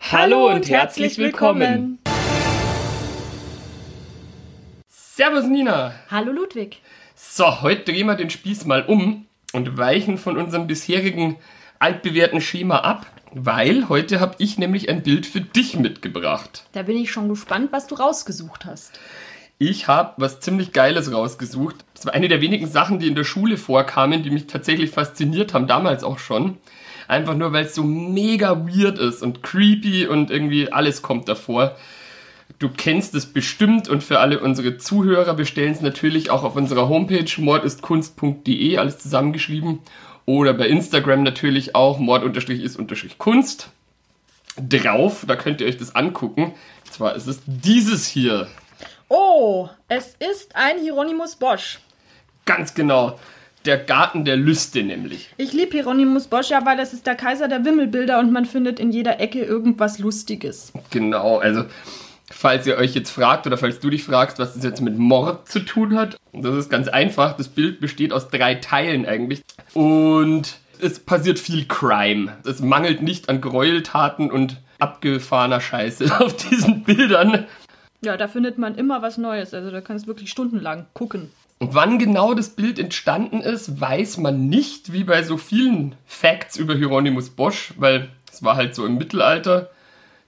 Hallo, und, herzlich willkommen. Servus Nina. Hallo Ludwig. So, heute drehen wir den Spieß mal um und weichen von unserem bisherigen altbewährten Schema ab, weil heute habe ich nämlich ein Bild für dich mitgebracht. Da bin ich schon gespannt, was du rausgesucht hast. Ich habe was ziemlich Geiles rausgesucht. Das war eine der wenigen Sachen, die in der Schule vorkamen, die mich tatsächlich fasziniert haben, damals auch schon. Einfach nur, weil es so mega weird ist und creepy und irgendwie alles kommt davor. Du kennst es bestimmt und für alle unsere Zuhörer, wir stellen es natürlich auch auf unserer Homepage mordistkunst.de, alles zusammengeschrieben. Oder bei Instagram natürlich auch mord-ist-kunst drauf. Da könnt ihr euch das angucken. Und zwar ist es dieses hier. Oh, es ist ein Hieronymus Bosch. Ganz genau. Der Garten der Lüste nämlich. Ich liebe Hieronymus Bosch ja, weil das ist der Kaiser der Wimmelbilder und man findet in jeder Ecke irgendwas Lustiges. Genau, also falls ihr euch jetzt fragt oder falls du dich fragst, was das jetzt mit Mord zu tun hat, das ist ganz einfach. Das Bild besteht aus drei Teilen eigentlich. Und es passiert viel Crime. Es mangelt nicht an Gräueltaten und abgefahrener Scheiße auf diesen Bildern. Ja, da findet man immer was Neues. Also da kannst du wirklich stundenlang gucken. Und wann genau das Bild entstanden ist, weiß man nicht, wie bei so vielen Facts über Hieronymus Bosch, weil es war halt so im Mittelalter.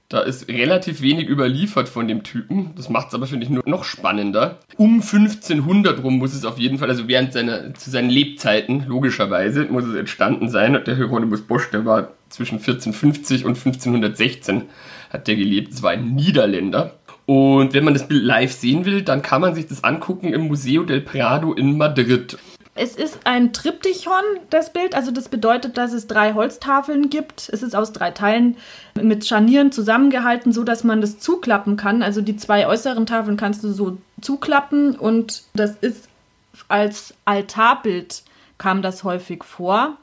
Da ist relativ wenig überliefert von dem Typen. Das macht es aber, finde ich, nur noch spannender. Um 1500 rum muss es auf jeden Fall, also während seiner, zu seinen Lebzeiten, logischerweise, muss es entstanden sein. Und der Hieronymus Bosch, der war zwischen 1450 und 1516 hat der gelebt. Das war ein Niederländer. Und wenn man das Bild live sehen will, dann kann man sich das angucken im Museo del Prado in Madrid. Es ist ein Triptychon, das Bild. Also das bedeutet, dass es drei Holztafeln gibt. Es ist aus drei Teilen mit Scharnieren zusammengehalten, so dass man das zuklappen kann. Also die zwei äußeren Tafeln kannst du so zuklappen und das ist als Altarbild kam das häufig vor.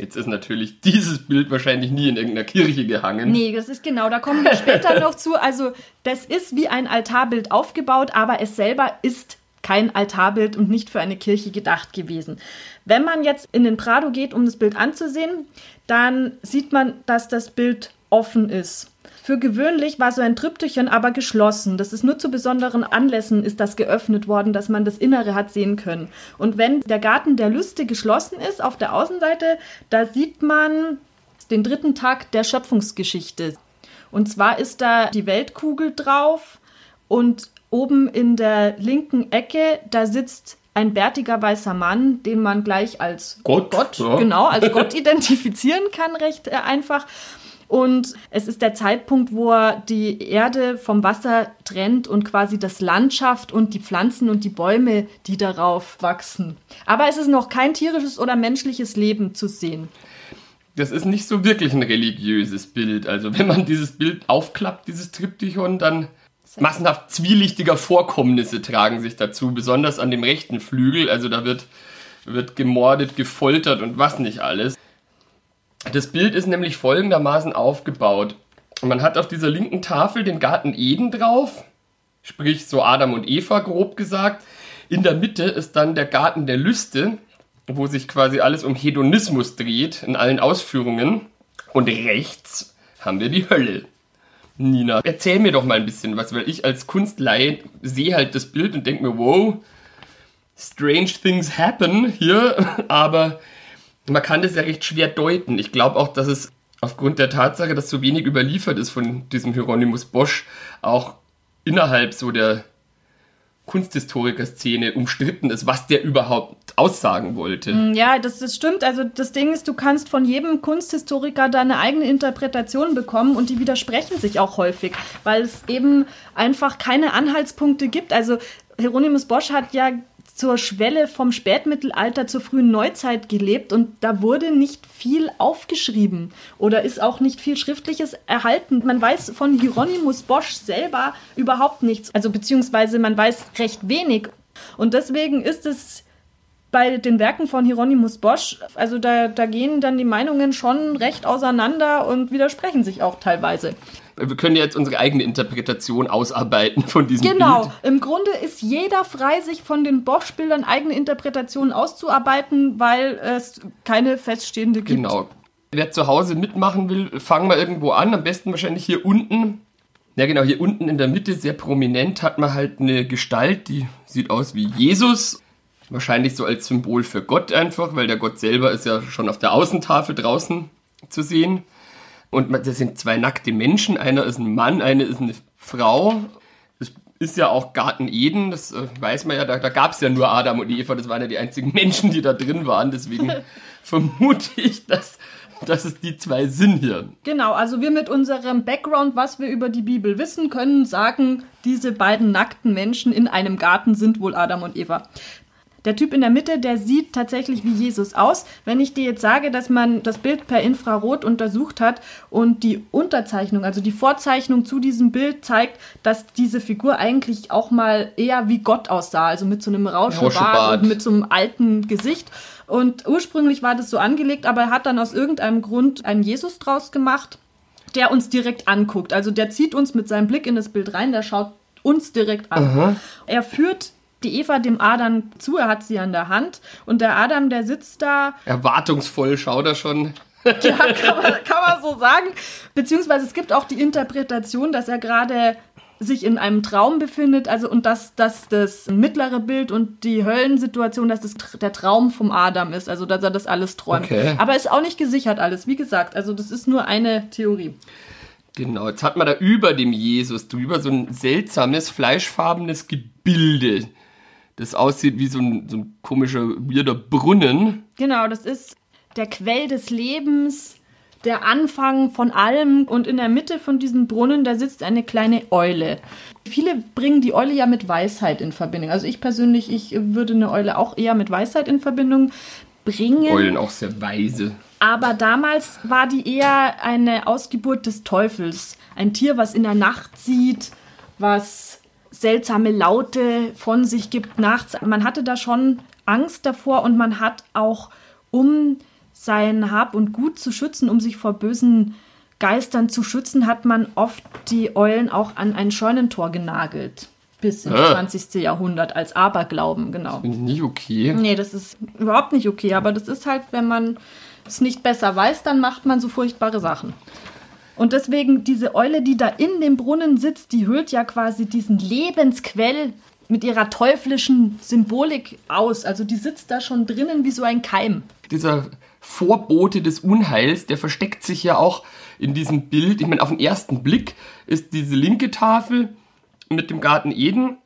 Jetzt ist natürlich dieses Bild wahrscheinlich nie in irgendeiner Kirche gehangen. Nee, das ist genau, da kommen wir später noch zu. Also, das ist wie ein Altarbild aufgebaut, aber es selber ist kein Altarbild und nicht für eine Kirche gedacht gewesen. Wenn man jetzt in den Prado geht, um das Bild anzusehen, dann sieht man, dass das Bild offen ist. Für gewöhnlich war so ein Triptychon aber geschlossen. Das ist nur zu besonderen Anlässen ist das geöffnet worden, dass man das Innere hat sehen können. Und wenn der Garten der Lüste geschlossen ist auf der Außenseite, da sieht man den dritten Tag der Schöpfungsgeschichte. Und zwar ist da die Weltkugel drauf und oben in der linken Ecke, da sitzt ein bärtiger weißer Mann, den man gleich als Gott, Gott ja. genau, als Gott identifizieren kann, recht äh, einfach. Und es ist der Zeitpunkt, wo er die Erde vom Wasser trennt und quasi das Landschaft und die Pflanzen und die Bäume, die darauf wachsen. Aber es ist noch kein tierisches oder menschliches Leben zu sehen. Das ist nicht so wirklich ein religiöses Bild. Also wenn man dieses Bild aufklappt, dieses Triptychon, dann massenhaft zwielichtiger Vorkommnisse tragen sich dazu, besonders an dem rechten Flügel. Also da wird, wird gemordet, gefoltert und was nicht alles. Das Bild ist nämlich folgendermaßen aufgebaut. Man hat auf dieser linken Tafel den Garten Eden drauf, sprich so Adam und Eva grob gesagt. In der Mitte ist dann der Garten der Lüste, wo sich quasi alles um Hedonismus dreht in allen Ausführungen. Und rechts haben wir die Hölle. Nina, erzähl mir doch mal ein bisschen was, weil ich als Kunstleihe sehe halt das Bild und denke mir, wow, strange things happen hier, aber man kann das ja recht schwer deuten. Ich glaube auch, dass es aufgrund der Tatsache, dass so wenig überliefert ist von diesem Hieronymus Bosch, auch innerhalb so der Kunsthistoriker-Szene umstritten ist, was der überhaupt aussagen wollte. Mm, ja, das, das stimmt. Also das Ding ist, du kannst von jedem Kunsthistoriker deine eigene Interpretation bekommen und die widersprechen sich auch häufig, weil es eben einfach keine Anhaltspunkte gibt. Also Hieronymus Bosch hat ja zur Schwelle vom Spätmittelalter zur frühen Neuzeit gelebt und da wurde nicht viel aufgeschrieben oder ist auch nicht viel Schriftliches erhalten. Man weiß von Hieronymus Bosch selber überhaupt nichts, also beziehungsweise man weiß recht wenig. Und deswegen ist es bei den Werken von Hieronymus Bosch, also da, da gehen dann die Meinungen schon recht auseinander und widersprechen sich auch teilweise. Wir können jetzt unsere eigene Interpretation ausarbeiten von diesem genau. Bild. Genau. Im Grunde ist jeder frei, sich von den Bosch-Bildern eigene Interpretationen auszuarbeiten, weil es keine feststehende gibt. Genau. Wer zu Hause mitmachen will, fangen wir irgendwo an. Am besten wahrscheinlich hier unten. Ja, genau, hier unten in der Mitte, sehr prominent, hat man halt eine Gestalt, die sieht aus wie Jesus. Wahrscheinlich so als Symbol für Gott einfach, weil der Gott selber ist ja schon auf der Außentafel draußen zu sehen. Und das sind zwei nackte Menschen. Einer ist ein Mann, eine ist eine Frau. Das ist ja auch Garten Eden, das äh, weiß man ja, da, da gab es ja nur Adam und Eva, das waren ja die einzigen Menschen, die da drin waren. Deswegen vermute ich, dass, dass es die zwei sind hier. Genau, also wir mit unserem Background, was wir über die Bibel wissen können, sagen, diese beiden nackten Menschen in einem Garten sind wohl Adam und Eva. Der Typ in der Mitte, der sieht tatsächlich wie Jesus aus. Wenn ich dir jetzt sage, dass man das Bild per Infrarot untersucht hat und die Unterzeichnung, also die Vorzeichnung zu diesem Bild zeigt, dass diese Figur eigentlich auch mal eher wie Gott aussah, also mit so einem Rauschebart, und mit so einem alten Gesicht. Und ursprünglich war das so angelegt, aber er hat dann aus irgendeinem Grund einen Jesus draus gemacht, der uns direkt anguckt. Also der zieht uns mit seinem Blick in das Bild rein, der schaut uns direkt an. Aha. Er führt die Eva dem Adam zu, er hat sie an der Hand und der Adam, der sitzt da. Erwartungsvoll schaut er schon. ja, kann man, kann man so sagen. Beziehungsweise es gibt auch die Interpretation, dass er gerade sich in einem Traum befindet, also und dass, dass das mittlere Bild und die Höllensituation, dass das der Traum vom Adam ist, also dass er das alles träumt. Okay. Aber ist auch nicht gesichert alles, wie gesagt, also das ist nur eine Theorie. Genau, jetzt hat man da über dem Jesus drüber so ein seltsames, fleischfarbenes Gebilde das aussieht wie so ein, so ein komischer, weirder Brunnen. Genau, das ist der Quell des Lebens, der Anfang von allem. Und in der Mitte von diesem Brunnen, da sitzt eine kleine Eule. Viele bringen die Eule ja mit Weisheit in Verbindung. Also ich persönlich, ich würde eine Eule auch eher mit Weisheit in Verbindung bringen. Eulen auch sehr weise. Aber damals war die eher eine Ausgeburt des Teufels. Ein Tier, was in der Nacht sieht, was seltsame Laute von sich gibt nachts. Man hatte da schon Angst davor und man hat auch, um sein Hab und Gut zu schützen, um sich vor bösen Geistern zu schützen, hat man oft die Eulen auch an ein Scheunentor genagelt. Bis ins äh. 20. Jahrhundert als Aberglauben, genau. Das finde ich nicht okay. Nee, das ist überhaupt nicht okay, aber das ist halt, wenn man es nicht besser weiß, dann macht man so furchtbare Sachen. Und deswegen diese Eule, die da in dem Brunnen sitzt, die hüllt ja quasi diesen Lebensquell mit ihrer teuflischen Symbolik aus. Also die sitzt da schon drinnen wie so ein Keim. Dieser Vorbote des Unheils, der versteckt sich ja auch in diesem Bild. Ich meine, auf den ersten Blick ist diese linke Tafel mit dem Garten Eden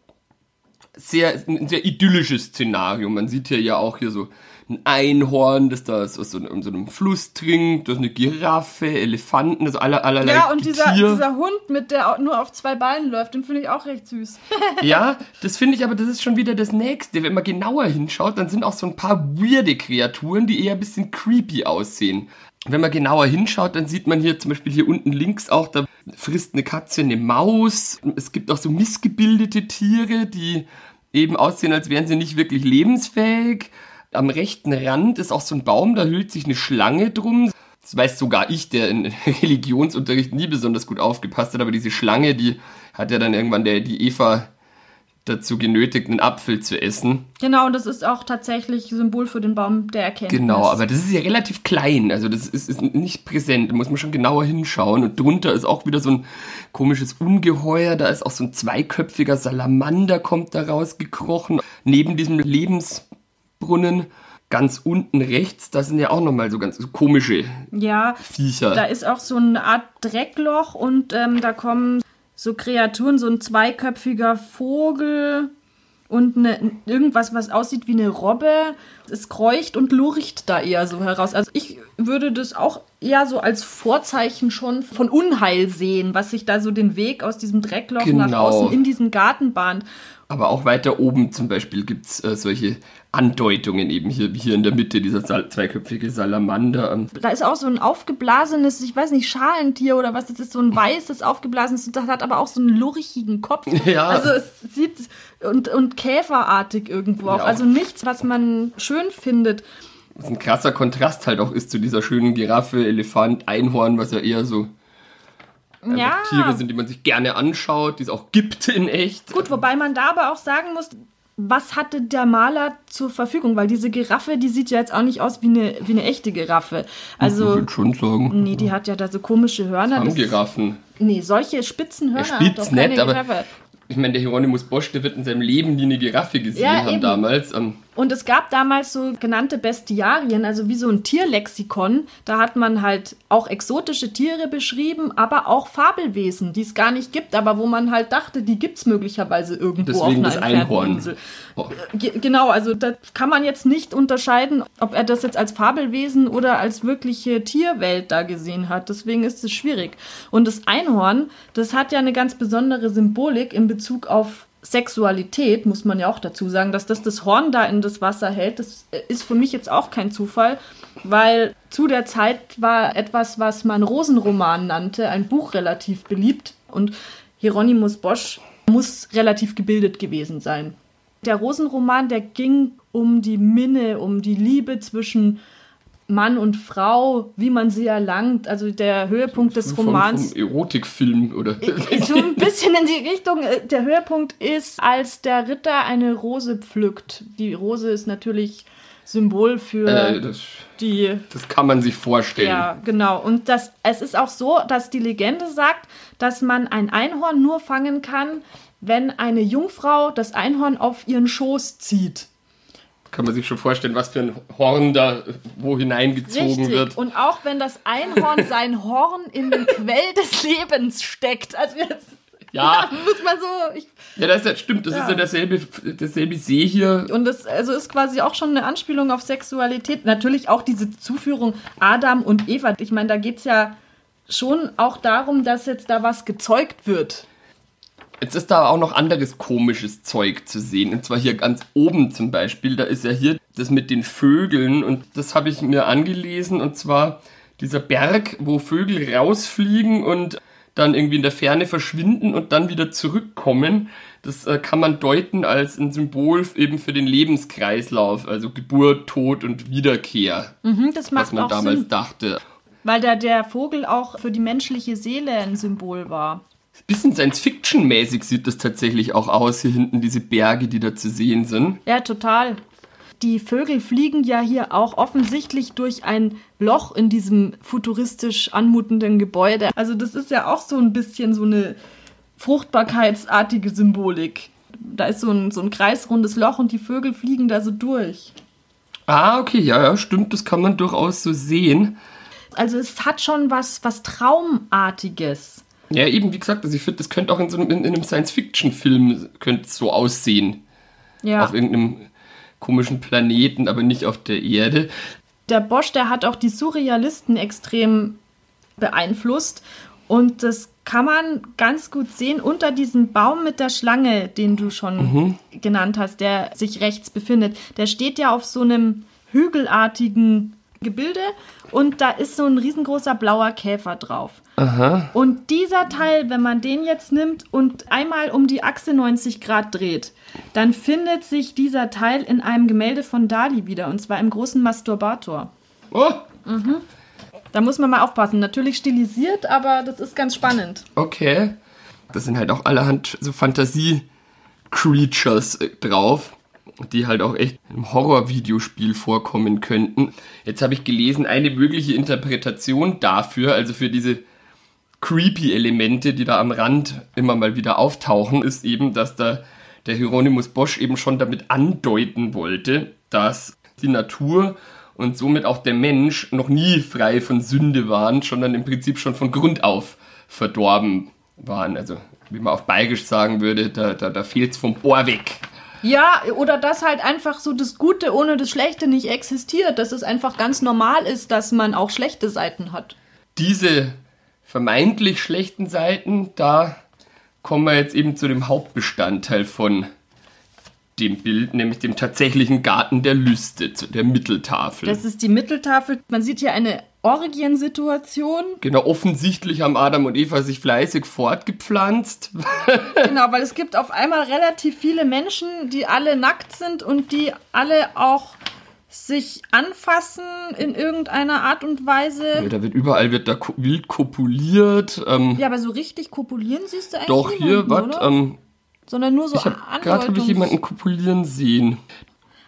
sehr, ein sehr idyllisches Szenario. Man sieht hier ja auch hier so ein Einhorn, das da aus so, einem, so einem Fluss trinkt, das ist eine Giraffe, Elefanten, also aller, allerlei Ja, und dieser, dieser Hund, mit der nur auf zwei Beinen läuft, den finde ich auch recht süß. ja, das finde ich aber, das ist schon wieder das Nächste. Wenn man genauer hinschaut, dann sind auch so ein paar weirde Kreaturen, die eher ein bisschen creepy aussehen. Wenn man genauer hinschaut, dann sieht man hier zum Beispiel hier unten links auch, da frisst eine Katze eine Maus. Es gibt auch so missgebildete Tiere, die eben aussehen, als wären sie nicht wirklich lebensfähig am rechten Rand ist auch so ein Baum, da hüllt sich eine Schlange drum. Das weiß sogar ich, der in Religionsunterricht nie besonders gut aufgepasst hat, aber diese Schlange, die hat ja dann irgendwann der, die Eva dazu genötigt, einen Apfel zu essen. Genau, und das ist auch tatsächlich Symbol für den Baum der Erkenntnis. Genau, aber das ist ja relativ klein, also das ist, ist nicht präsent, da muss man schon genauer hinschauen. Und drunter ist auch wieder so ein komisches Ungeheuer, da ist auch so ein zweiköpfiger Salamander, kommt da rausgekrochen. Neben diesem Lebens Brunnen. Ganz unten rechts, da sind ja auch nochmal so ganz komische ja, Viecher. Da ist auch so eine Art Dreckloch und ähm, da kommen so Kreaturen, so ein zweiköpfiger Vogel und eine, irgendwas, was aussieht wie eine Robbe. Es kreucht und lurcht da eher so heraus. Also ich würde das auch eher so als Vorzeichen schon von Unheil sehen, was sich da so den Weg aus diesem Dreckloch Genau. nach außen in diesen Garten bahnt. Aber auch weiter oben zum Beispiel gibt es äh, solche Andeutungen eben hier, hier in der Mitte, dieser Sal zweiköpfige Salamander. Da ist auch so ein aufgeblasenes, ich weiß nicht, Schalentier oder was das ist, so ein weißes aufgeblasenes, das hat aber auch so einen lurchigen Kopf. Ja. Also es sieht und, und käferartig irgendwo auch. Ja. Also nichts, was man schön findet. was ein krasser Kontrast halt auch ist zu dieser schönen Giraffe, Elefant, Einhorn, was ja eher so einfach Ja. Tiere sind, die man sich gerne anschaut, die es auch gibt in echt. Gut, wobei man da aber auch sagen muss, was hatte der Maler zur Verfügung? Weil diese Giraffe, die sieht ja jetzt auch nicht aus wie eine, wie eine echte Giraffe. ich Also, würde schon sagen. nee, die hat ja da so komische Hörner. Haben Das, Giraffen. nee, solche spitzen Hörner Ja, spitz nett, aber ich meine, der Hieronymus Bosch, der wird in seinem Leben nie eine Giraffe gesehen Ja, haben eben. damals. Ähm, Und es gab damals so genannte Bestiarien, also wie so ein Tierlexikon. Da hat man halt auch exotische Tiere beschrieben, aber auch Fabelwesen, die es gar nicht gibt, aber wo man halt dachte, die gibt es möglicherweise irgendwo Deswegen auf das einer Einhorn. Insel. Oh. Ge- Genau, also da kann man jetzt nicht unterscheiden, ob er das jetzt als Fabelwesen oder als wirkliche Tierwelt da gesehen hat. Deswegen ist es schwierig. Und das Einhorn, das hat ja eine ganz besondere Symbolik in Bezug auf Sexualität, muss man ja auch dazu sagen, dass das das Horn da in das Wasser hält. Das ist für mich jetzt auch kein Zufall, weil zu der Zeit war etwas, was man Rosenroman nannte, ein Buch relativ beliebt. Und Hieronymus Bosch muss relativ gebildet gewesen sein. Der Rosenroman, der ging um die Minne, um die Liebe zwischen Mann und Frau, wie man sie erlangt. Also der Höhepunkt des vom, Romans. vom Erotikfilm oder. So ein bisschen in die Richtung. äh, Der Höhepunkt ist, als der Ritter eine Rose pflückt. Die Rose ist natürlich Symbol für äh, das, die das kann man sich vorstellen. ja, genau. Und das, es ist auch so, dass die Legende sagt, dass man ein Einhorn nur fangen kann, wenn eine Jungfrau das Einhorn auf ihren Schoß zieht. Kann man sich schon vorstellen, was für ein Horn da wo hineingezogen Richtig. wird. Und auch wenn das Einhorn sein Horn in den Quell des Lebens steckt. Also jetzt Ja, muss man so. Ich, ja, das ist ja, stimmt. Das Ja. ist ja derselbe, derselbe See hier. und das also ist quasi auch schon eine Anspielung auf Sexualität. Natürlich auch diese Zuführung Adam und Eva. Ich meine, da geht es ja schon auch darum, dass jetzt da was gezeugt wird. Jetzt ist da auch noch anderes komisches Zeug zu sehen. Und zwar hier ganz oben zum Beispiel. Da ist ja hier das mit den Vögeln. Und das habe ich mir angelesen. Und zwar dieser Berg, wo Vögel rausfliegen und dann irgendwie in der Ferne verschwinden und dann wieder zurückkommen. Das äh, kann man deuten als ein Symbol eben für den Lebenskreislauf. Also Geburt, Tod und Wiederkehr. Mhm, das Was macht man auch damals Sinn. dachte. Weil der, der Vogel auch für die menschliche Seele ein Symbol war. Bisschen Science-Fiction-mäßig sieht das tatsächlich auch aus. Hier hinten diese Berge, die da zu sehen sind. Ja, total. Die Vögel fliegen ja hier auch offensichtlich durch ein Loch in diesem futuristisch anmutenden Gebäude. Also das ist ja auch so ein bisschen so eine fruchtbarkeitsartige Symbolik. Da ist so ein, so ein kreisrundes Loch und die Vögel fliegen da so durch. Ah, okay, ja, ja, stimmt, das kann man durchaus so sehen. Also es hat schon was, was Traumartiges. Ja, eben, wie gesagt, also ich finde, das könnte auch in so einem, in, in einem Science-Fiction-Film könnte so aussehen. Ja. Auf irgendeinem komischen Planeten, aber nicht auf der Erde. der Bosch, der hat auch die Surrealisten extrem beeinflusst. Und das kann man ganz gut sehen unter diesem Baum mit der Schlange, den du schon genannt hast, der sich rechts befindet. Der steht ja auf so einem hügelartigen Gebilde und da ist so ein riesengroßer blauer Käfer drauf. Und dieser Teil, wenn man den jetzt nimmt und einmal um die Achse 90 Grad dreht, dann findet sich dieser Teil in einem Gemälde von Dali wieder, und zwar im großen Masturbator. Oh, Da muss man mal aufpassen. Natürlich stilisiert, aber das ist ganz spannend. okay. Das sind halt auch allerhand so Fantasie-Creatures äh, drauf, die halt auch echt im Horror-Videospiel vorkommen könnten. Jetzt habe ich gelesen, eine mögliche Interpretation dafür, also für diese creepy Elemente, die da am Rand immer mal wieder auftauchen, ist eben, dass da der Hieronymus Bosch eben schon damit andeuten wollte, dass die Natur und somit auch der Mensch noch nie frei von Sünde waren, sondern im Prinzip schon von Grund auf verdorben waren. Also, wie man auf Bayerisch sagen würde, da, da, da fehlt's vom Ohr weg. Ja, oder dass halt einfach so das Gute ohne das Schlechte nicht existiert, dass es einfach ganz normal ist, dass man auch schlechte Seiten hat. Diese vermeintlich schlechten Seiten, da kommen wir jetzt eben zu dem Hauptbestandteil von dem Bild, nämlich dem tatsächlichen Garten der Lüste, zu der Mitteltafel. Das ist die Mitteltafel. Man sieht hier eine Orgiensituation. Genau, offensichtlich haben Adam und Eva sich fleißig fortgepflanzt. genau, weil es gibt auf einmal relativ viele Menschen, die alle nackt sind und die alle auch sich anfassen in irgendeiner Art und Weise. Ja, da wird überall wird da wild kopuliert. Ähm, ja, aber so richtig kopulieren siehst du eigentlich Doch, hier, was? Ähm, Sondern nur so Gerade habe ich jemanden kopulieren sehen.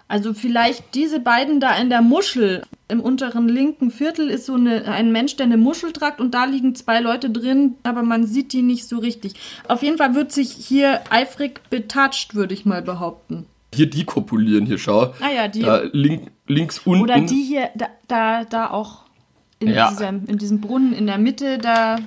Also vielleicht diese beiden da in der Muschel. Im unteren linken Viertel ist so eine, ein Mensch, der eine Muschel tragt und da liegen zwei Leute drin, aber man sieht die nicht so richtig. Auf jeden Fall wird sich hier eifrig betatscht, würde ich mal behaupten. Hier die kopulieren, hier schau. Ah ja, die. Da link, links unten. Oder die hier, da, da, da auch in, ja. diesem, in diesem Brunnen in der Mitte, da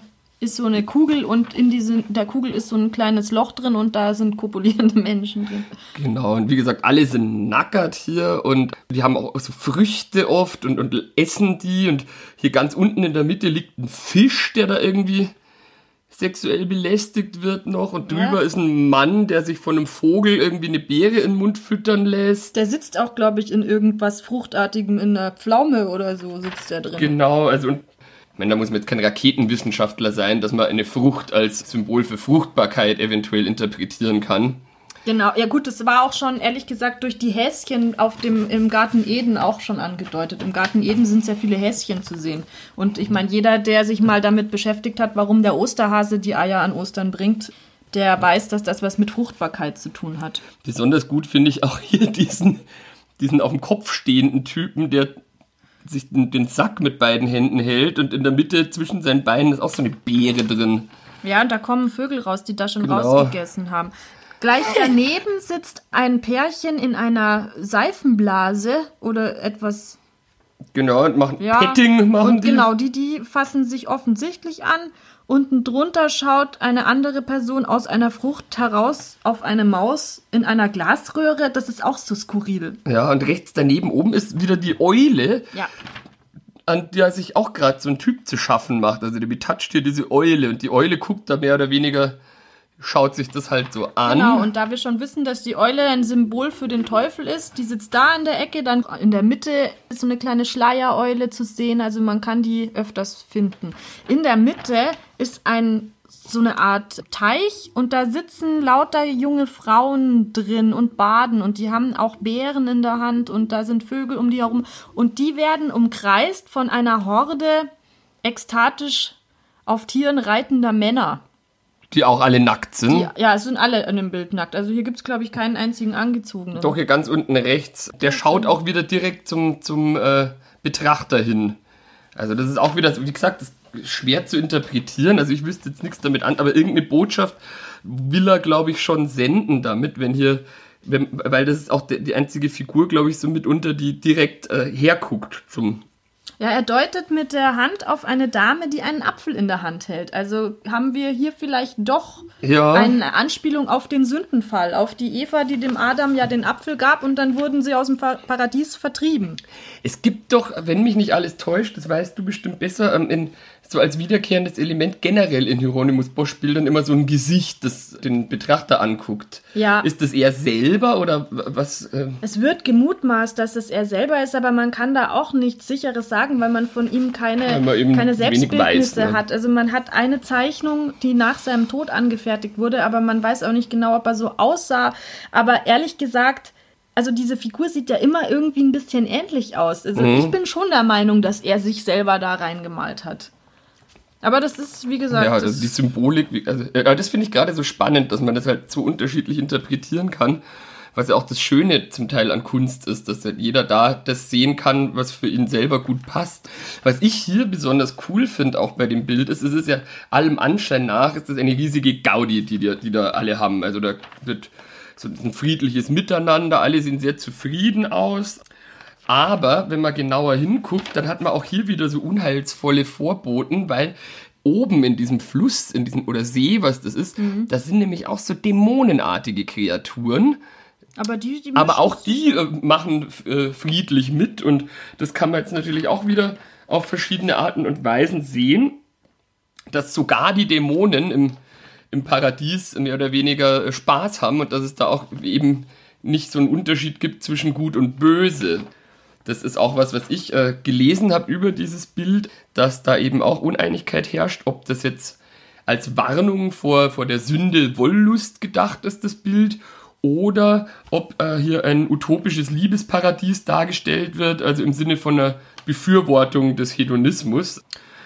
ist so eine Kugel und in diese, der Kugel ist so ein kleines Loch drin und da sind kopulierende Menschen drin. Genau, und wie gesagt, alle sind nackert hier und die haben auch so Früchte oft und, und essen die und hier ganz unten in der Mitte liegt ein Fisch, der da irgendwie sexuell belästigt wird noch und drüber ja. ist ein Mann, der sich von einem Vogel irgendwie eine Beere in den Mund füttern lässt. Der sitzt auch, glaube ich, in irgendwas Fruchtartigem in der Pflaume oder so sitzt der drin. Genau, also und meine, da muss man jetzt kein Raketenwissenschaftler sein, dass man eine Frucht als Symbol für Fruchtbarkeit eventuell interpretieren kann. Genau, ja gut, das war auch schon, ehrlich gesagt, durch die Häschen auf dem, im Garten Eden auch schon angedeutet. Im Garten Eden sind sehr viele Häschen zu sehen. Und ich meine, jeder, der sich mal damit beschäftigt hat, warum der Osterhase die Eier an Ostern bringt, der weiß, dass das was mit Fruchtbarkeit zu tun hat. Besonders gut finde ich auch hier diesen, diesen auf dem Kopf stehenden Typen, der sich den, den, Sack mit beiden Händen hält und in der Mitte zwischen seinen Beinen ist auch so eine Beere drin. Ja, und da kommen Vögel raus, die da schon genau. rausgegessen haben. Gleich daneben sitzt ein Pärchen in einer Seifenblase oder etwas. Genau, und machen ja, Petting machen und die. Genau, die, die fassen sich offensichtlich an. Unten drunter schaut eine andere Person aus einer Frucht heraus auf eine Maus in einer Glasröhre. Das ist auch so skurril. Ja, und rechts daneben oben ist wieder die Eule. Ja. An der sich auch gerade so ein Typ zu schaffen macht. Also der betatscht hier diese Eule und die Eule guckt da mehr oder weniger schaut sich das halt so an. Genau, und da wir schon wissen, dass die Eule ein Symbol für den Teufel ist, die sitzt da in der Ecke, dann in der Mitte ist so eine kleine Schleiereule zu sehen, also man kann die öfters finden. In der Mitte ist ein so eine Art Teich und da sitzen lauter junge Frauen drin und baden und die haben auch Beeren in der Hand und da sind Vögel um die herum und die werden umkreist von einer Horde ekstatisch auf Tieren reitender Männer. Die auch alle nackt sind. Die, ja, es sind alle in dem Bild nackt. Also hier gibt es, glaube ich, keinen einzigen angezogenen. Doch, hier ganz unten rechts. Der schaut auch wieder direkt zum, zum äh, Betrachter hin. Also das ist auch wieder, wie gesagt, schwer zu interpretieren. Also ich wüsste jetzt nichts damit an, aber irgendeine Botschaft will er, glaube ich, schon senden damit, wenn hier, wenn, weil das ist auch die, die einzige Figur, glaube ich, so mitunter, die direkt äh, herguckt zum ja, er deutet mit der Hand auf eine Dame, die einen Apfel in der Hand hält. Also haben wir hier vielleicht doch ja. eine Anspielung auf den Sündenfall, auf die Eva, die dem Adam ja den Apfel gab und dann wurden sie aus dem Paradies vertrieben. Es gibt doch, wenn mich nicht alles täuscht, das weißt du bestimmt besser, ähm, in so als wiederkehrendes Element generell in Hieronymus Bosch Bildern immer so ein Gesicht, das den Betrachter anguckt. Ja. Ist das er selber oder was? Äh es wird gemutmaßt, dass es er selber ist, aber man kann da auch nichts Sicheres sagen, weil man von ihm keine, keine Selbstbildnisse weiß, ne? hat. Also man hat eine Zeichnung, die nach seinem Tod angefertigt wurde, aber man weiß auch nicht genau, ob er so aussah. Aber ehrlich gesagt, also diese Figur sieht ja immer irgendwie ein bisschen ähnlich aus. Also mhm. ich bin schon der Meinung, dass er sich selber da reingemalt hat. Aber das ist, wie gesagt. Ja, also die Symbolik, also, ja, das finde ich gerade so spannend, dass man das halt so unterschiedlich interpretieren kann. Was ja auch das Schöne zum Teil an Kunst ist, dass halt jeder da das sehen kann, was für ihn selber gut passt. Was ich hier besonders cool finde, auch bei dem Bild, ist, es ist ja allem Anschein nach, ist das eine riesige Gaudi, die, die, die da alle haben. Also da wird so ein friedliches Miteinander, alle sehen sehr zufrieden aus. Aber wenn man genauer hinguckt, dann hat man auch hier wieder so unheilsvolle Vorboten, weil oben in diesem Fluss, in diesem oder See, was das ist, mhm. das sind nämlich auch so dämonenartige Kreaturen, Aber, die, die aber auch die äh, machen äh, friedlich mit und das kann man jetzt natürlich auch wieder auf verschiedene Arten und Weisen sehen, dass sogar die Dämonen im, im Paradies mehr oder weniger äh, Spaß haben und dass es da auch eben nicht so einen Unterschied gibt zwischen gut und böse. Das ist auch was, was ich äh, gelesen habe über dieses Bild, dass da eben auch Uneinigkeit herrscht, ob das jetzt als Warnung vor, vor der Sünde Wollust gedacht ist, das Bild, oder ob äh, hier ein utopisches Liebesparadies dargestellt wird, also im Sinne von einer Befürwortung des Hedonismus.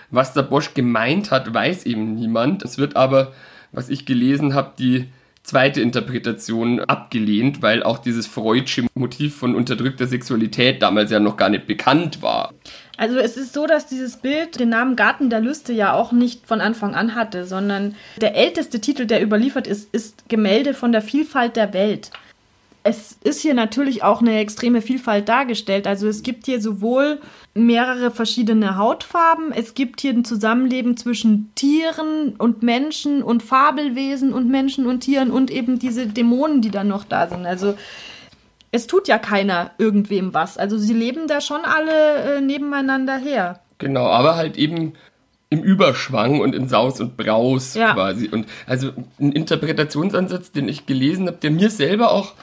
Was der Bosch gemeint hat, weiß eben niemand. Es wird aber, was ich gelesen habe, die zweite Interpretation abgelehnt, weil auch dieses Freudsche Motiv von unterdrückter Sexualität damals ja noch gar nicht bekannt war. Also es ist so, dass dieses Bild den Namen Garten der Lüste ja auch nicht von Anfang an hatte, sondern der älteste Titel, der überliefert ist, ist Gemälde von der Vielfalt der Welt. Es ist hier natürlich auch eine extreme Vielfalt dargestellt. Also es gibt hier sowohl mehrere verschiedene Hautfarben, es gibt hier ein Zusammenleben zwischen Tieren und Menschen und Fabelwesen und Menschen und Tieren und eben diese Dämonen, die dann noch da sind. Also es tut ja keiner irgendwem was. Also sie leben da schon alle äh, nebeneinander her. Genau, aber halt eben im Überschwang und in Saus und Braus ja. quasi. Und also ein Interpretationsansatz, den ich gelesen habe, der mir selber auch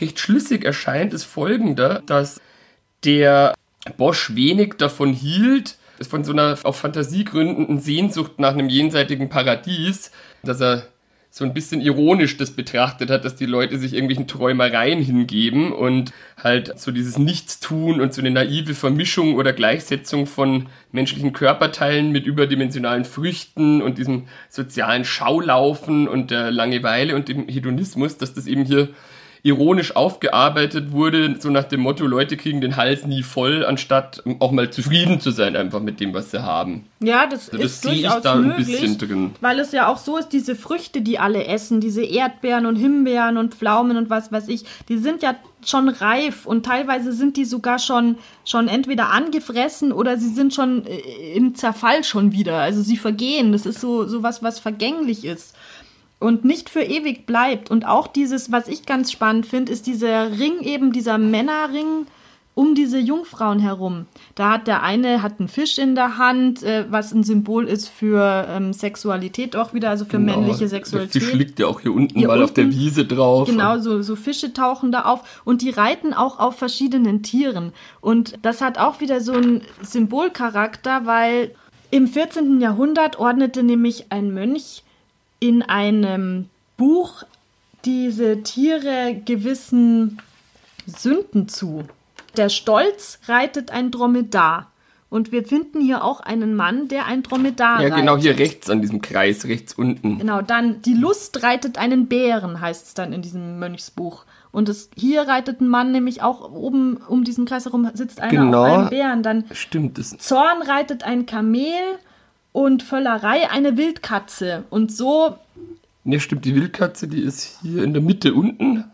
recht schlüssig erscheint, ist folgender, dass der Bosch wenig davon hielt, von so einer auf Fantasie gründenden Sehnsucht nach einem jenseitigen Paradies, dass er so ein bisschen ironisch das betrachtet hat, dass die Leute sich irgendwelchen Träumereien hingeben und halt so dieses Nichtstun und so eine naive Vermischung oder Gleichsetzung von menschlichen Körperteilen mit überdimensionalen Früchten und diesem sozialen Schaulaufen und der Langeweile und dem Hedonismus, dass das eben hier ironisch aufgearbeitet wurde, so nach dem Motto, Leute kriegen den Hals nie voll, anstatt auch mal zufrieden zu sein einfach mit dem, was sie haben. Ja, das, also das ist sehe ich da möglich, ein bisschen drin. Weil es ja auch so ist, diese Früchte, die alle essen, diese Erdbeeren und Himbeeren und Pflaumen und was weiß ich, die sind ja schon reif und teilweise sind die sogar schon, schon entweder angefressen oder sie sind schon äh, im Zerfall schon wieder. Also sie vergehen. Das ist so, so was, was vergänglich ist und nicht für ewig bleibt. Und auch dieses, was ich ganz spannend finde, ist dieser Ring eben, dieser Männerring um diese Jungfrauen herum. Da hat der eine hat einen Fisch in der Hand, äh, was ein Symbol ist für ähm, Sexualität auch wieder, also für genau, männliche Sexualität. Der Fisch liegt ja auch hier unten hier mal unten, auf der Wiese drauf. Genau, so, so Fische tauchen da auf und die reiten auch auf verschiedenen Tieren. Und das hat auch wieder so einen Symbolcharakter, weil im 14. Jahrhundert ordnete nämlich ein Mönch in einem Buch diese Tiere gewissen Sünden zu. Der Stolz reitet ein Dromedar. Und wir finden hier auch einen Mann, der ein Dromedar reitet. Ja, genau hier rechts an diesem Kreis, rechts unten. Genau, dann die Lust reitet einen Bären, heißt es dann in diesem Mönchsbuch. Und es, hier reitet ein Mann nämlich auch oben um diesen Kreis herum, sitzt einer genau, auf einem Bären. Dann stimmt es. Zorn reitet ein Kamel und Völlerei eine Wildkatze. Und so. Ne, stimmt, die Wildkatze, die ist hier in der Mitte unten.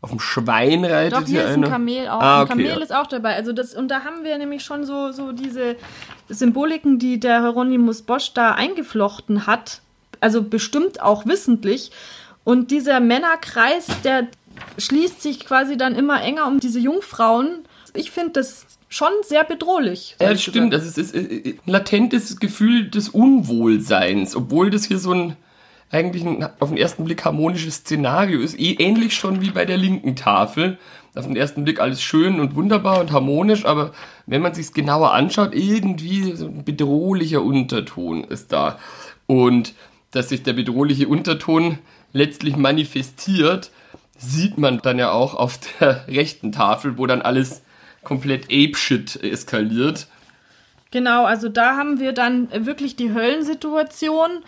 Auf dem Schwein reitet Doch, hier, hier ist ein Kamel auch. Ah, okay, ein Kamel ja. ist auch dabei. Also das, und da haben wir nämlich schon so, so diese Symboliken, die der Hieronymus Bosch da eingeflochten hat. Also bestimmt auch wissentlich. Und dieser Männerkreis, der schließt sich quasi dann immer enger um diese Jungfrauen. Ich finde das schon sehr bedrohlich. Ja, das stimmt. Also es ist ein latentes Gefühl des Unwohlseins, obwohl das hier so ein eigentlich ein, auf den ersten Blick harmonisches Szenario ist, eh ähnlich schon wie bei der linken Tafel. Auf den ersten Blick alles schön und wunderbar und harmonisch, aber wenn man sich genauer anschaut, irgendwie so ein bedrohlicher Unterton ist da. Und dass sich der bedrohliche Unterton letztlich manifestiert, sieht man dann ja auch auf der rechten Tafel, wo dann alles komplett Ape-Shit eskaliert. Genau, also da haben wir dann wirklich die Höllensituation.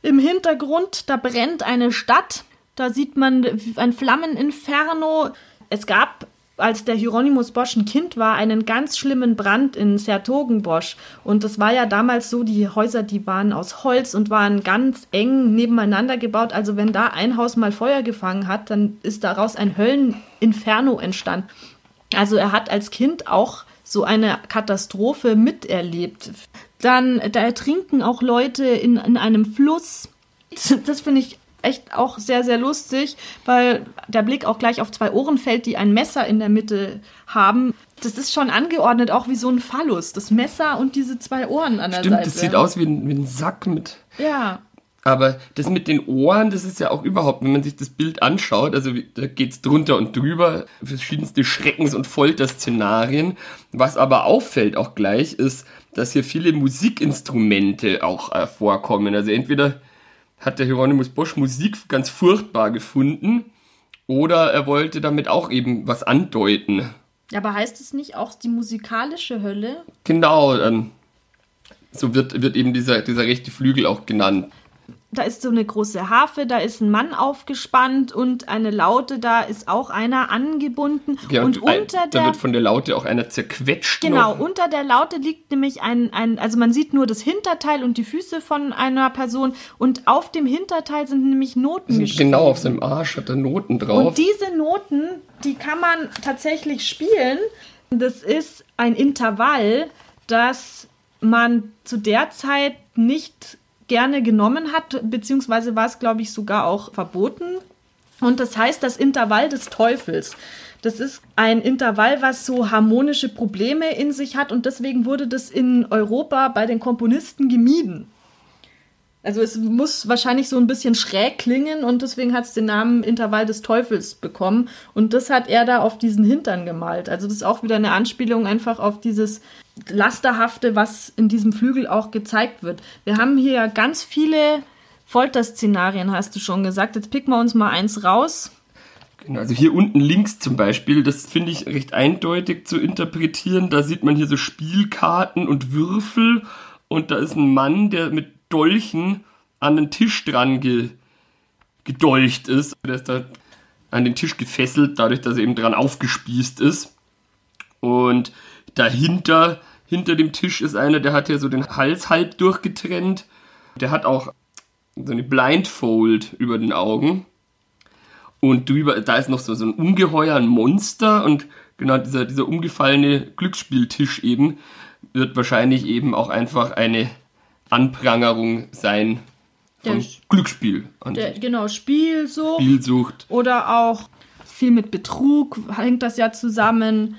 Im Hintergrund, da brennt eine Stadt. Da sieht man ein Flammeninferno. Es gab, als der Hieronymus Bosch ein Kind war, einen ganz schlimmen Brand in Sertogenbosch. Und das war ja damals so, die Häuser, die waren aus Holz und waren ganz eng nebeneinander gebaut. Also wenn da ein Haus mal Feuer gefangen hat, dann ist daraus ein Hölleninferno entstanden. Also er hat als Kind auch so eine Katastrophe miterlebt. Dann, da ertrinken auch Leute in, in einem Fluss. Das finde ich echt auch sehr, sehr lustig, weil der Blick auch gleich auf zwei Ohren fällt, die ein Messer in der Mitte haben. Das ist schon angeordnet, auch wie so ein Phallus. Das Messer und diese zwei Ohren an der Stimmt, Seite. das sieht aus wie ein, wie ein Sack mit. Ja. Aber das mit den Ohren, das ist ja auch überhaupt, wenn man sich das Bild anschaut, also da geht's drunter und drüber, verschiedenste Schreckens- und Folterszenarien. Was aber auffällt auch gleich, ist, dass hier viele Musikinstrumente auch äh, vorkommen. Also entweder hat der Hieronymus Bosch Musik ganz furchtbar gefunden oder er wollte damit auch eben was andeuten. Aber heißt es nicht auch die musikalische Hölle? Genau, ähm, so wird, wird eben dieser, dieser rechte Flügel auch genannt da ist so eine große Harfe, da ist ein Mann aufgespannt und eine Laute, da ist auch einer angebunden. Ja, und, und unter ein, der. Da wird von der Laute auch einer zerquetscht. Genau, noch. unter der Laute liegt nämlich ein, ein, also man sieht nur das Hinterteil und die Füße von einer Person und auf dem Hinterteil sind nämlich Noten geschrieben. Genau, auf seinem Arsch hat er Noten drauf. Und diese Noten, die kann man tatsächlich spielen. Das ist ein Intervall, das man zu der Zeit nicht gerne genommen hat, beziehungsweise war es, glaube ich, sogar auch verboten. Und das heißt das Intervall des Teufels. Das ist ein Intervall, was so harmonische Probleme in sich hat und deswegen wurde das in Europa bei den Komponisten gemieden. Also es muss wahrscheinlich so ein bisschen schräg klingen und deswegen hat es den Namen Intervall des Teufels bekommen. Und das hat er da auf diesen Hintern gemalt. Also das ist auch wieder eine Anspielung einfach auf dieses Lasterhafte, was in diesem Flügel auch gezeigt wird. Wir haben hier ganz viele Folterszenarien, hast du schon gesagt. Jetzt picken wir uns mal eins raus. Genau, also hier unten links zum Beispiel, das finde ich recht eindeutig zu interpretieren. Da sieht man hier so Spielkarten und Würfel und da ist ein Mann, der mit Dolchen an den Tisch dran ge, gedolcht ist. Der ist da an den Tisch gefesselt, dadurch, dass er eben dran aufgespießt ist. Und dahinter, hinter dem Tisch ist einer, der hat ja so den Hals halb durchgetrennt. Der hat auch so eine Blindfold über den Augen. Und drüber, da ist noch so, so ein Ungeheuer, ein Monster und genau dieser, dieser umgefallene Glücksspieltisch eben wird wahrscheinlich eben auch einfach eine Anprangerung sein von der, Glücksspiel. Der, genau, Spielsucht. Spielsucht. Oder auch viel mit Betrug hängt das ja zusammen.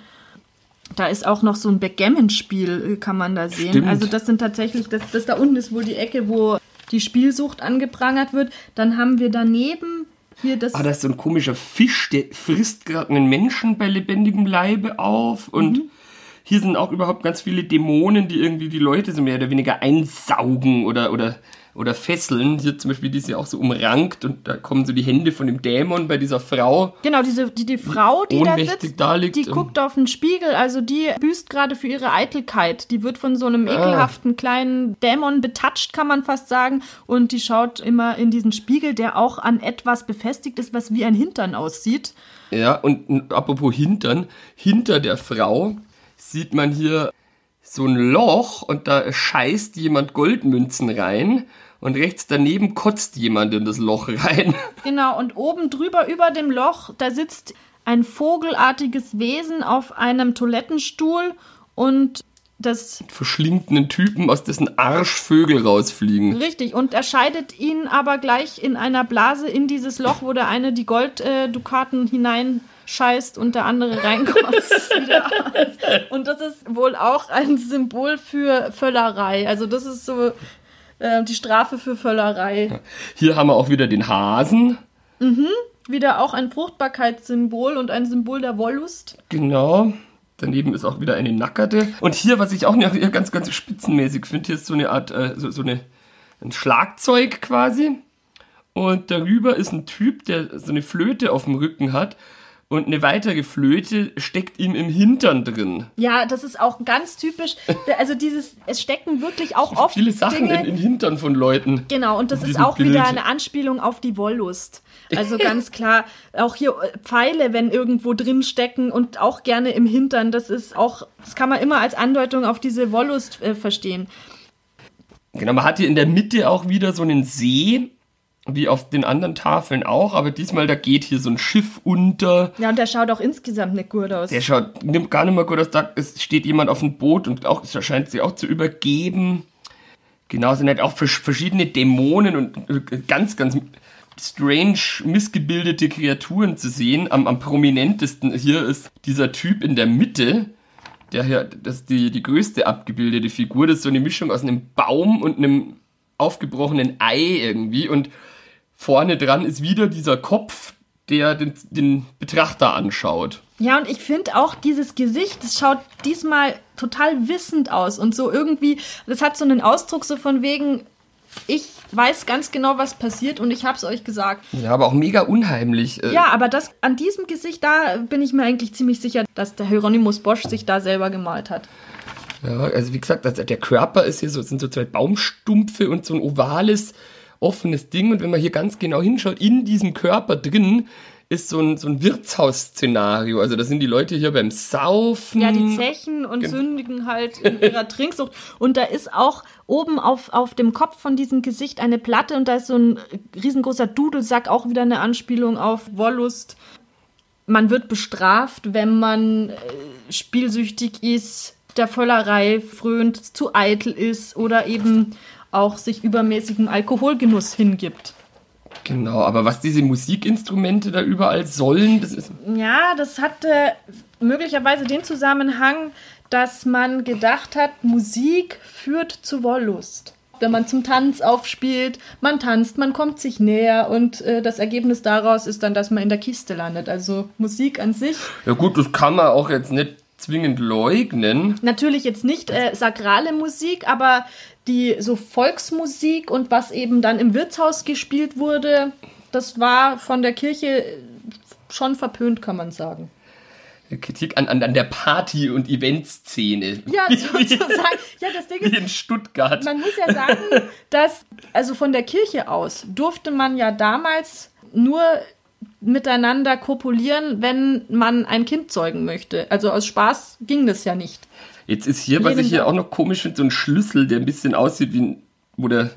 Da ist auch noch so ein Backgammon-Spiel, kann man da sehen. Stimmt. Also das sind tatsächlich, das, das da unten ist wohl die Ecke, wo die Spielsucht angeprangert wird. Dann haben wir daneben hier das. Ah, da ist so ein komischer Fisch, der frisst gerade einen Menschen bei lebendigem Leibe auf und mhm. Hier sind auch überhaupt ganz viele Dämonen, die irgendwie die Leute so mehr oder weniger einsaugen oder, oder oder Fesseln. Hier zum Beispiel, die ist ja auch so umrankt und da kommen so die Hände von dem Dämon bei dieser Frau. Genau, diese, die, die Frau, die da sitzt, da liegt, die guckt auf den Spiegel, also die büßt gerade für ihre Eitelkeit. Die wird von so einem ah. ekelhaften ah. kleinen Dämon betatscht, kann man fast sagen. Und die schaut immer in diesen Spiegel, der auch an etwas befestigt ist, was wie ein Hintern aussieht. Ja, und apropos Hintern, hinter der Frau sieht man hier so ein Loch und da scheißt jemand Goldmünzen rein und rechts daneben kotzt jemand in das Loch rein. Genau, und oben drüber über dem Loch, da sitzt ein vogelartiges Wesen auf einem Toilettenstuhl und das verschlingt einen Typen, aus dessen Arsch Vögel rausfliegen. Richtig, und er scheidet ihn aber gleich in einer Blase in dieses Loch, wo der eine die Golddukaten äh, hineinscheißt und der andere reinkotzt. und das ist wohl auch ein Symbol für Völlerei. Also das ist so äh, die Strafe für Völlerei. Hier haben wir auch wieder den Hasen. Mhm. Wieder auch ein Fruchtbarkeitssymbol und ein Symbol der Wollust. Genau. Daneben ist auch wieder eine Nackerte. Und hier, was ich auch ganz, ganz spitzenmäßig finde, hier ist so eine Art, äh, so, so eine, ein Schlagzeug quasi. Und darüber ist ein Typ, der so eine Flöte auf dem Rücken hat und eine weitere Flöte steckt ihm im Hintern drin. Ja, das ist auch ganz typisch. Also dieses, es stecken wirklich auch oft viele Sachen Dinge, in den Hintern von Leuten. Genau, und das ist auch Bild. wieder eine Anspielung auf die Wollust. Also ganz klar, auch hier äh, Pfeile, wenn irgendwo drin stecken und auch gerne im Hintern, das ist auch, das kann man immer als Andeutung auf diese Wollust äh, verstehen. Genau, man hat hier in der Mitte auch wieder so einen See wie auf den anderen Tafeln auch, aber diesmal, da geht hier so ein Schiff unter. Ja, und der schaut auch insgesamt nicht gut aus. Der schaut gar nicht mehr gut aus. Da steht jemand auf dem Boot und auch, es scheint sich auch zu übergeben. Genauso sind halt auch verschiedene Dämonen und äh, ganz, ganz strange missgebildete Kreaturen zu sehen. Am, am prominentesten hier ist dieser Typ in der Mitte, der hier, das ist die, die größte abgebildete Figur. Das ist so eine Mischung aus einem Baum und einem aufgebrochenen Ei irgendwie. Und vorne dran ist wieder dieser Kopf, der den, den Betrachter anschaut. Ja, und ich finde auch dieses Gesicht, das schaut diesmal total wissend aus und so irgendwie, das hat so einen Ausdruck so von wegen, ich weiß ganz genau, was passiert und ich habe es euch gesagt. Ja, aber auch mega unheimlich. Äh. Ja, aber das an diesem Gesicht, da bin ich mir eigentlich ziemlich sicher, dass der Hieronymus Bosch sich da selber gemalt hat. Ja, also wie gesagt, also der Körper ist hier so, sind so zwei Baumstumpfe und so ein ovales, offenes Ding. Und wenn man hier ganz genau hinschaut, in diesem Körper drin ist so ein, so ein Wirtshausszenario. Also da sind die Leute hier beim Saufen. Ja, die zechen und Gen sündigen halt in ihrer Trinksucht. Und da ist auch oben auf, auf dem Kopf von diesem Gesicht eine Platte und da ist so ein riesengroßer Dudelsack, auch wieder eine Anspielung auf Wollust. Man wird bestraft, wenn man äh, spielsüchtig ist, der Völlerei frönt, zu eitel ist oder eben auch sich übermäßigem Alkoholgenuss hingibt. Genau, aber was diese Musikinstrumente da überall sollen, das ist. Ja, das hatte möglicherweise den Zusammenhang, dass man gedacht hat, Musik führt zu Wollust. Wenn man zum Tanz aufspielt, man tanzt, man kommt sich näher und äh, das Ergebnis daraus ist dann, dass man in der Kiste landet. Also Musik an sich. Ja gut, das kann man auch jetzt nicht zwingend leugnen. Natürlich jetzt nicht äh, sakrale Musik, aber die so Volksmusik und was eben dann im Wirtshaus gespielt wurde, das war von der Kirche schon verpönt, kann man sagen. Kritik an, an, an der Party- und Eventszene. Ja, sozusagen. Ja, das Ding ist, Wie in Stuttgart. Man muss ja sagen, dass, also von der Kirche aus durfte man ja damals nur miteinander kopulieren, wenn man ein Kind zeugen möchte. Also aus Spaß ging das ja nicht. Jetzt ist hier, was ich hier auch noch komisch finde, so ein Schlüssel, der ein bisschen aussieht wie ein, wo der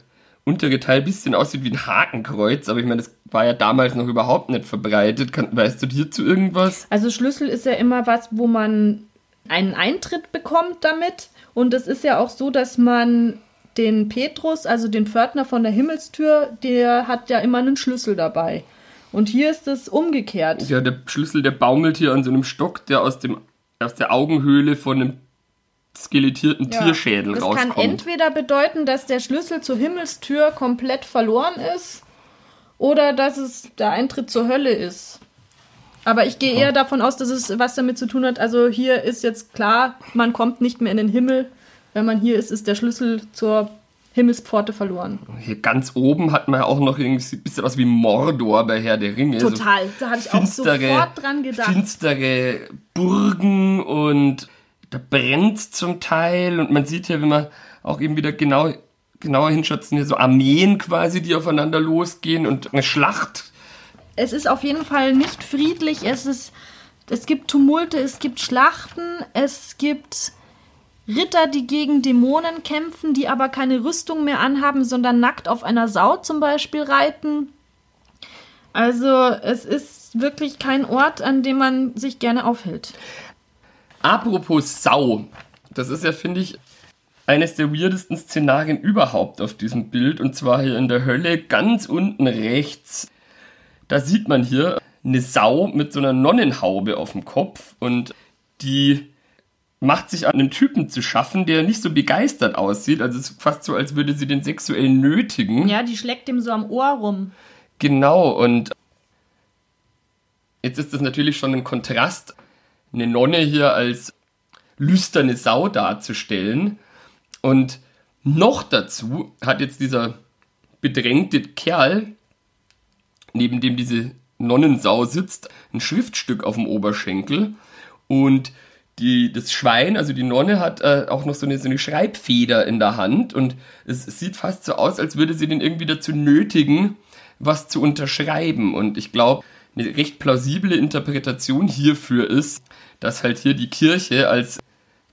untere Teil ein bisschen aussieht wie ein Hakenkreuz, aber ich meine, das war ja damals noch überhaupt nicht verbreitet. Kann, weißt du hierzu irgendwas? Also Schlüssel ist ja immer was, wo man einen Eintritt bekommt damit. Und es ist ja auch so, dass man den Petrus, also den Pförtner von der Himmelstür, der hat ja immer einen Schlüssel dabei. Und hier ist es umgekehrt. Ja, der Schlüssel, der baumelt hier an so einem Stock, der aus, dem, aus der Augenhöhle von einem skelettierten ja. Tierschädel das rauskommt. Das kann entweder bedeuten, dass der Schlüssel zur Himmelstür komplett verloren ist oder dass es der Eintritt zur Hölle ist. Aber ich gehe eher davon aus, dass es was damit zu tun hat. Also hier ist jetzt klar, man kommt nicht mehr in den Himmel. Wenn man hier ist, ist der Schlüssel zur Himmelspforte verloren. Hier ganz oben hat man ja auch noch irgendwie ein bisschen was wie Mordor bei Herr der Ringe. Total, so da hatte ich auch sofort dran gedacht. Finstere Burgen und da brennt zum Teil und man sieht hier, wenn man auch eben wieder genau, genauer hinschaut, sind hier so Armeen quasi, die aufeinander losgehen und eine Schlacht. Es ist auf jeden Fall nicht friedlich, es ist, es gibt Tumulte, es gibt Schlachten, es gibt Ritter, die gegen Dämonen kämpfen, die aber keine Rüstung mehr anhaben, sondern nackt auf einer Sau zum Beispiel reiten. Also es ist wirklich kein Ort, an dem man sich gerne aufhält. Apropos Sau, das ist ja, finde ich, eines der weirdesten Szenarien überhaupt auf diesem Bild. Und zwar hier in der Hölle, ganz unten rechts. Da sieht man hier eine Sau mit so einer Nonnenhaube auf dem Kopf und die macht sich an einen Typen zu schaffen, der nicht so begeistert aussieht. Also es ist fast so, als würde sie den sexuell nötigen. Ja, die schlägt ihm so am Ohr rum. Genau, und jetzt ist das natürlich schon ein Kontrast eine Nonne hier als lüsterne Sau darzustellen. Und noch dazu hat jetzt dieser bedrängte Kerl, neben dem diese Nonnensau sitzt, ein Schriftstück auf dem Oberschenkel. Und die, das Schwein, also die Nonne, hat äh, auch noch so eine, so eine Schreibfeder in der Hand. Und es, es sieht fast so aus, als würde sie den irgendwie dazu nötigen, was zu unterschreiben. Und ich glaube, eine recht plausible Interpretation hierfür ist, dass halt hier die Kirche als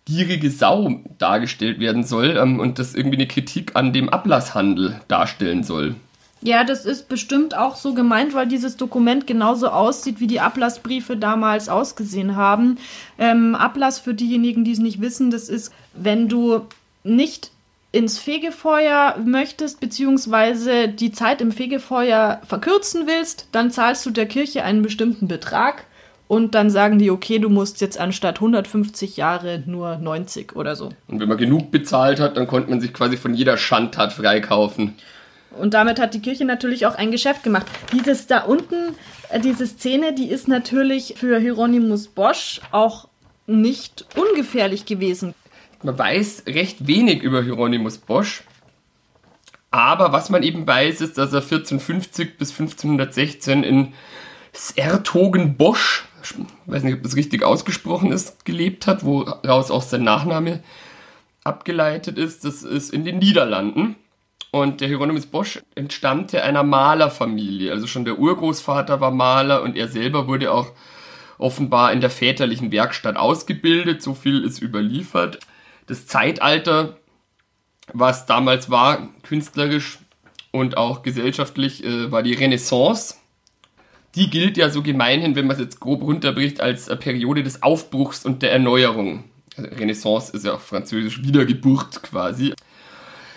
gierige Sau dargestellt werden soll ähm, und das irgendwie eine Kritik an dem Ablasshandel darstellen soll. Ja, das ist bestimmt auch so gemeint, weil dieses Dokument genauso aussieht, wie die Ablassbriefe damals ausgesehen haben. Ähm, Ablass für diejenigen, die es nicht wissen, das ist, wenn du nicht ins Fegefeuer möchtest, beziehungsweise die Zeit im Fegefeuer verkürzen willst, dann zahlst du der Kirche einen bestimmten Betrag und dann sagen die, okay, du musst jetzt anstatt 150 Jahre nur 90 oder so. Und wenn man genug bezahlt hat, dann konnte man sich quasi von jeder Schandtat freikaufen. Und damit hat die Kirche natürlich auch ein Geschäft gemacht. Dieses da unten, äh, diese Szene, die ist natürlich für Hieronymus Bosch auch nicht ungefährlich gewesen. Man weiß recht wenig über Hieronymus Bosch. Aber was man eben weiß, ist, dass er 1450 bis 1516 in Sertogenbosch ich weiß nicht, ob das richtig ausgesprochen ist, gelebt hat, woraus auch sein Nachname abgeleitet ist. Das ist in den Niederlanden. Und der Hieronymus Bosch entstammte einer Malerfamilie. Also schon der Urgroßvater war Maler und er selber wurde auch offenbar in der väterlichen Werkstatt ausgebildet. So viel ist überliefert. Das Zeitalter, was damals war, künstlerisch und auch gesellschaftlich, äh, war die Renaissance die gilt ja so gemeinhin, wenn man es jetzt grob runterbricht, als Periode des Aufbruchs und der Erneuerung. Also Renaissance ist ja auch französisch Wiedergeburt quasi.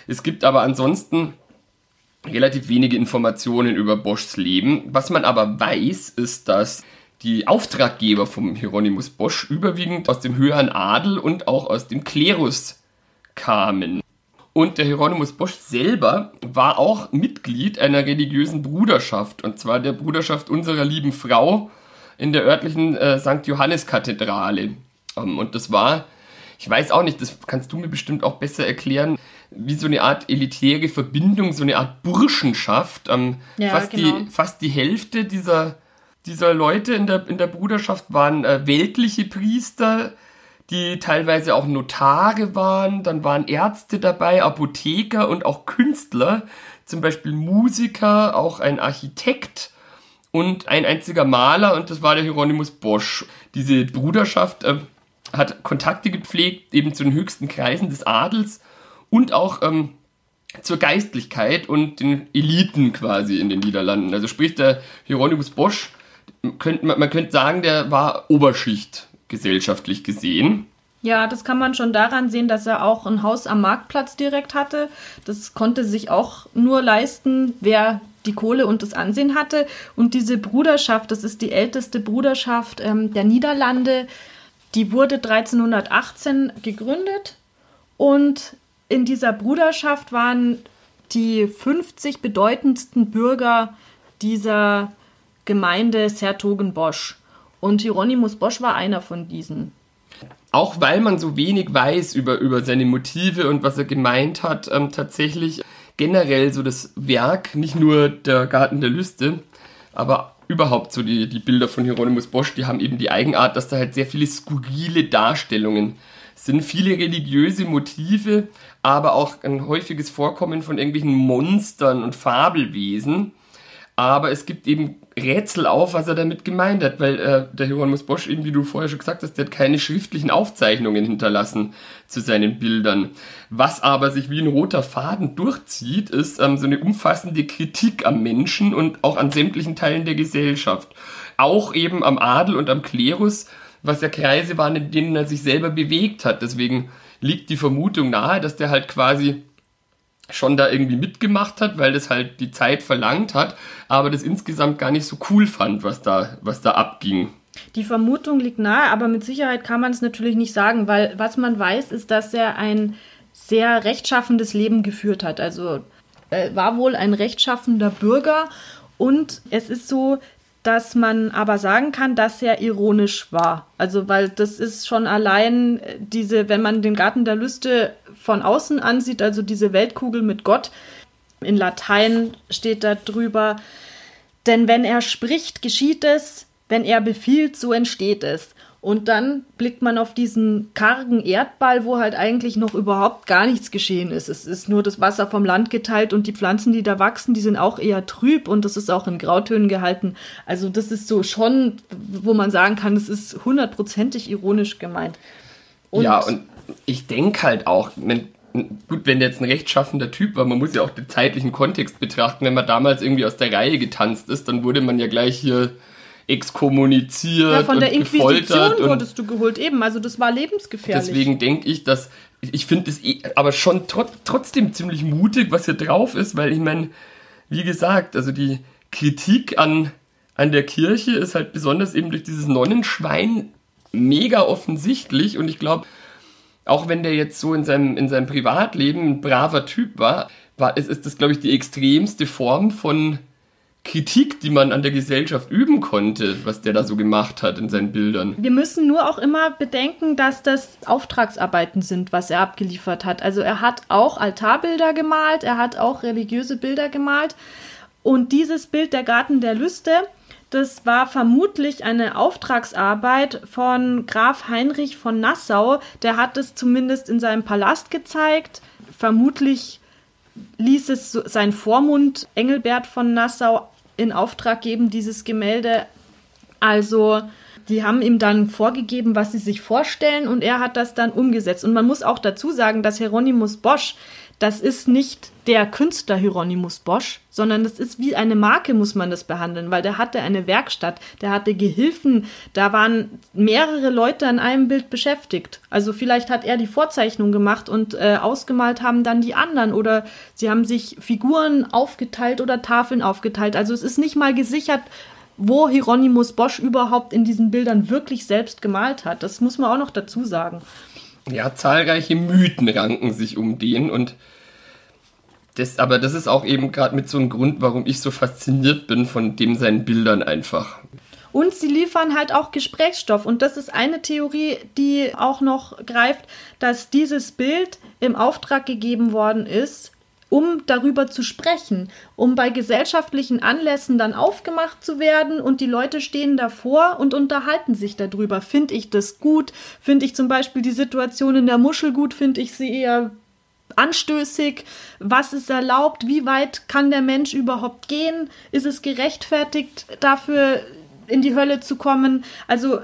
Es gibt aber ansonsten relativ wenige Informationen über Boschs Leben. Was man aber weiß, ist, dass die Auftraggeber vom Hieronymus Bosch überwiegend aus dem höheren Adel und auch aus dem Klerus kamen. Und der Hieronymus Bosch selber war auch Mitglied einer religiösen Bruderschaft, und zwar der Bruderschaft unserer lieben Frau in der örtlichen äh, St. Johannes-Kathedrale. Ähm, und das war, ich weiß auch nicht, das kannst du mir bestimmt auch besser erklären, wie so eine Art elitäre Verbindung, so eine Art Burschenschaft. Ähm, ja, fast, genau. die, fast die Hälfte dieser, dieser Leute in der, in der Bruderschaft waren äh, weltliche Priester, die teilweise auch Notare waren, dann waren Ärzte dabei, Apotheker und auch Künstler, zum Beispiel Musiker, auch ein Architekt und ein einziger Maler und das war der Hieronymus Bosch. Diese Bruderschaft äh, hat Kontakte gepflegt, eben zu den höchsten Kreisen des Adels und auch ähm, zur Geistlichkeit und den Eliten quasi in den Niederlanden. Also sprich, der Hieronymus Bosch, könnt, man könnte sagen, der war Oberschicht gesellschaftlich gesehen. Ja, das kann man schon daran sehen, dass er auch ein Haus am Marktplatz direkt hatte. Das konnte sich auch nur leisten, wer die Kohle und das Ansehen hatte. Und diese Bruderschaft, das ist die älteste Bruderschaft ähm, der Niederlande, die wurde 1318 gegründet. Und in dieser Bruderschaft waren die 50 bedeutendsten Bürger dieser Gemeinde Sertogenbosch. Und Hieronymus Bosch war einer von diesen. Auch weil man so wenig weiß über, über seine Motive und was er gemeint hat, ähm, tatsächlich generell so das Werk, nicht nur der Garten der Lüste, aber überhaupt so die, die Bilder von Hieronymus Bosch, die haben eben die Eigenart, dass da halt sehr viele skurrile Darstellungen sind, viele religiöse Motive, aber auch ein häufiges Vorkommen von irgendwelchen Monstern und Fabelwesen aber es gibt eben Rätsel auf, was er damit gemeint hat, weil äh, der Hieronymus Bosch, eben wie du vorher schon gesagt hast, der hat keine schriftlichen Aufzeichnungen hinterlassen zu seinen Bildern. Was aber sich wie ein roter Faden durchzieht, ist ähm, so eine umfassende Kritik am Menschen und auch an sämtlichen Teilen der Gesellschaft. Auch eben am Adel und am Klerus, was ja Kreise waren, in denen er sich selber bewegt hat. Deswegen liegt die Vermutung nahe, dass der halt quasi schon da irgendwie mitgemacht hat, weil das halt die Zeit verlangt hat, aber das insgesamt gar nicht so cool fand, was da, was da abging. Die Vermutung liegt nahe, aber mit Sicherheit kann man es natürlich nicht sagen, weil was man weiß, ist, dass er ein sehr rechtschaffendes Leben geführt hat. Also er war wohl ein rechtschaffender Bürger und es ist so, dass man aber sagen kann, dass er ironisch war. Also, weil das ist schon allein diese, wenn man den Garten der Lüste von außen ansieht, also diese Weltkugel mit Gott, in Latein steht da drüber, denn wenn er spricht, geschieht es, wenn er befiehlt, so entsteht es. Und dann blickt man auf diesen kargen Erdball, wo halt eigentlich noch überhaupt gar nichts geschehen ist. Es ist nur das Wasser vom Land geteilt und die Pflanzen, die da wachsen, die sind auch eher trüb und das ist auch in Grautönen gehalten. Also das ist so schon, wo man sagen kann, es ist hundertprozentig ironisch gemeint. Und ja, und ich denke halt auch, wenn, gut, wenn der jetzt ein rechtschaffender Typ war, man muss ja auch den zeitlichen Kontext betrachten. Wenn man damals irgendwie aus der Reihe getanzt ist, dann wurde man ja gleich hier exkommuniziert. Ja, von der Inquisition wurdest du geholt, eben. Also das war lebensgefährlich. Deswegen denke ich, dass ich finde es eh, aber schon tro trotzdem ziemlich mutig, was hier drauf ist, weil ich meine, wie gesagt, also die Kritik an, an der Kirche ist halt besonders eben durch dieses Nonnenschwein mega offensichtlich und ich glaube, auch wenn der jetzt so in seinem, in seinem Privatleben ein braver Typ war, war ist, ist das, glaube ich, die extremste Form von Kritik, die man an der Gesellschaft üben konnte, was der da so gemacht hat in seinen Bildern. Wir müssen nur auch immer bedenken, dass das Auftragsarbeiten sind, was er abgeliefert hat. Also er hat auch Altarbilder gemalt, er hat auch religiöse Bilder gemalt. Und dieses Bild der Garten der Lüste, das war vermutlich eine Auftragsarbeit von Graf Heinrich von Nassau. Der hat es zumindest in seinem Palast gezeigt. Vermutlich ließ es sein Vormund Engelbert von Nassau in Auftrag geben, dieses Gemälde. Also die haben ihm dann vorgegeben, was sie sich vorstellen und er hat das dann umgesetzt. Und man muss auch dazu sagen, dass Hieronymus Bosch das ist nicht der Künstler Hieronymus Bosch, sondern das ist wie eine Marke, muss man das behandeln, weil der hatte eine Werkstatt, der hatte Gehilfen, da waren mehrere Leute an einem Bild beschäftigt. Also vielleicht hat er die Vorzeichnung gemacht und äh, ausgemalt haben dann die anderen oder sie haben sich Figuren aufgeteilt oder Tafeln aufgeteilt. Also es ist nicht mal gesichert, wo Hieronymus Bosch überhaupt in diesen Bildern wirklich selbst gemalt hat. Das muss man auch noch dazu sagen ja, zahlreiche Mythen ranken sich um den und das, aber das ist auch eben gerade mit so einem Grund, warum ich so fasziniert bin von dem seinen Bildern einfach. Und sie liefern halt auch Gesprächsstoff. Und das ist eine Theorie, die auch noch greift, dass dieses Bild im Auftrag gegeben worden ist, um darüber zu sprechen, um bei gesellschaftlichen Anlässen dann aufgemacht zu werden und die Leute stehen davor und unterhalten sich darüber. Finde ich das gut? Finde ich zum Beispiel die Situation in der Muschel gut? Finde ich sie eher anstößig? Was ist erlaubt? Wie weit kann der Mensch überhaupt gehen? Ist es gerechtfertigt, dafür in die Hölle zu kommen? Also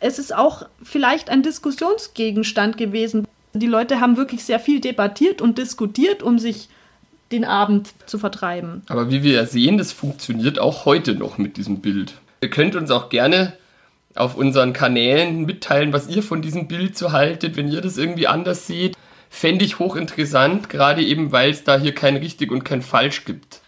es ist auch vielleicht ein Diskussionsgegenstand gewesen. Die Leute haben wirklich sehr viel debattiert und diskutiert, um sich den Abend zu vertreiben. Aber wie wir ja sehen, das funktioniert auch heute noch mit diesem Bild. Ihr könnt uns auch gerne auf unseren Kanälen mitteilen, was ihr von diesem Bild so haltet, wenn ihr das irgendwie anders seht. Fände ich hochinteressant, gerade eben weil es da hier kein richtig und kein falsch gibt.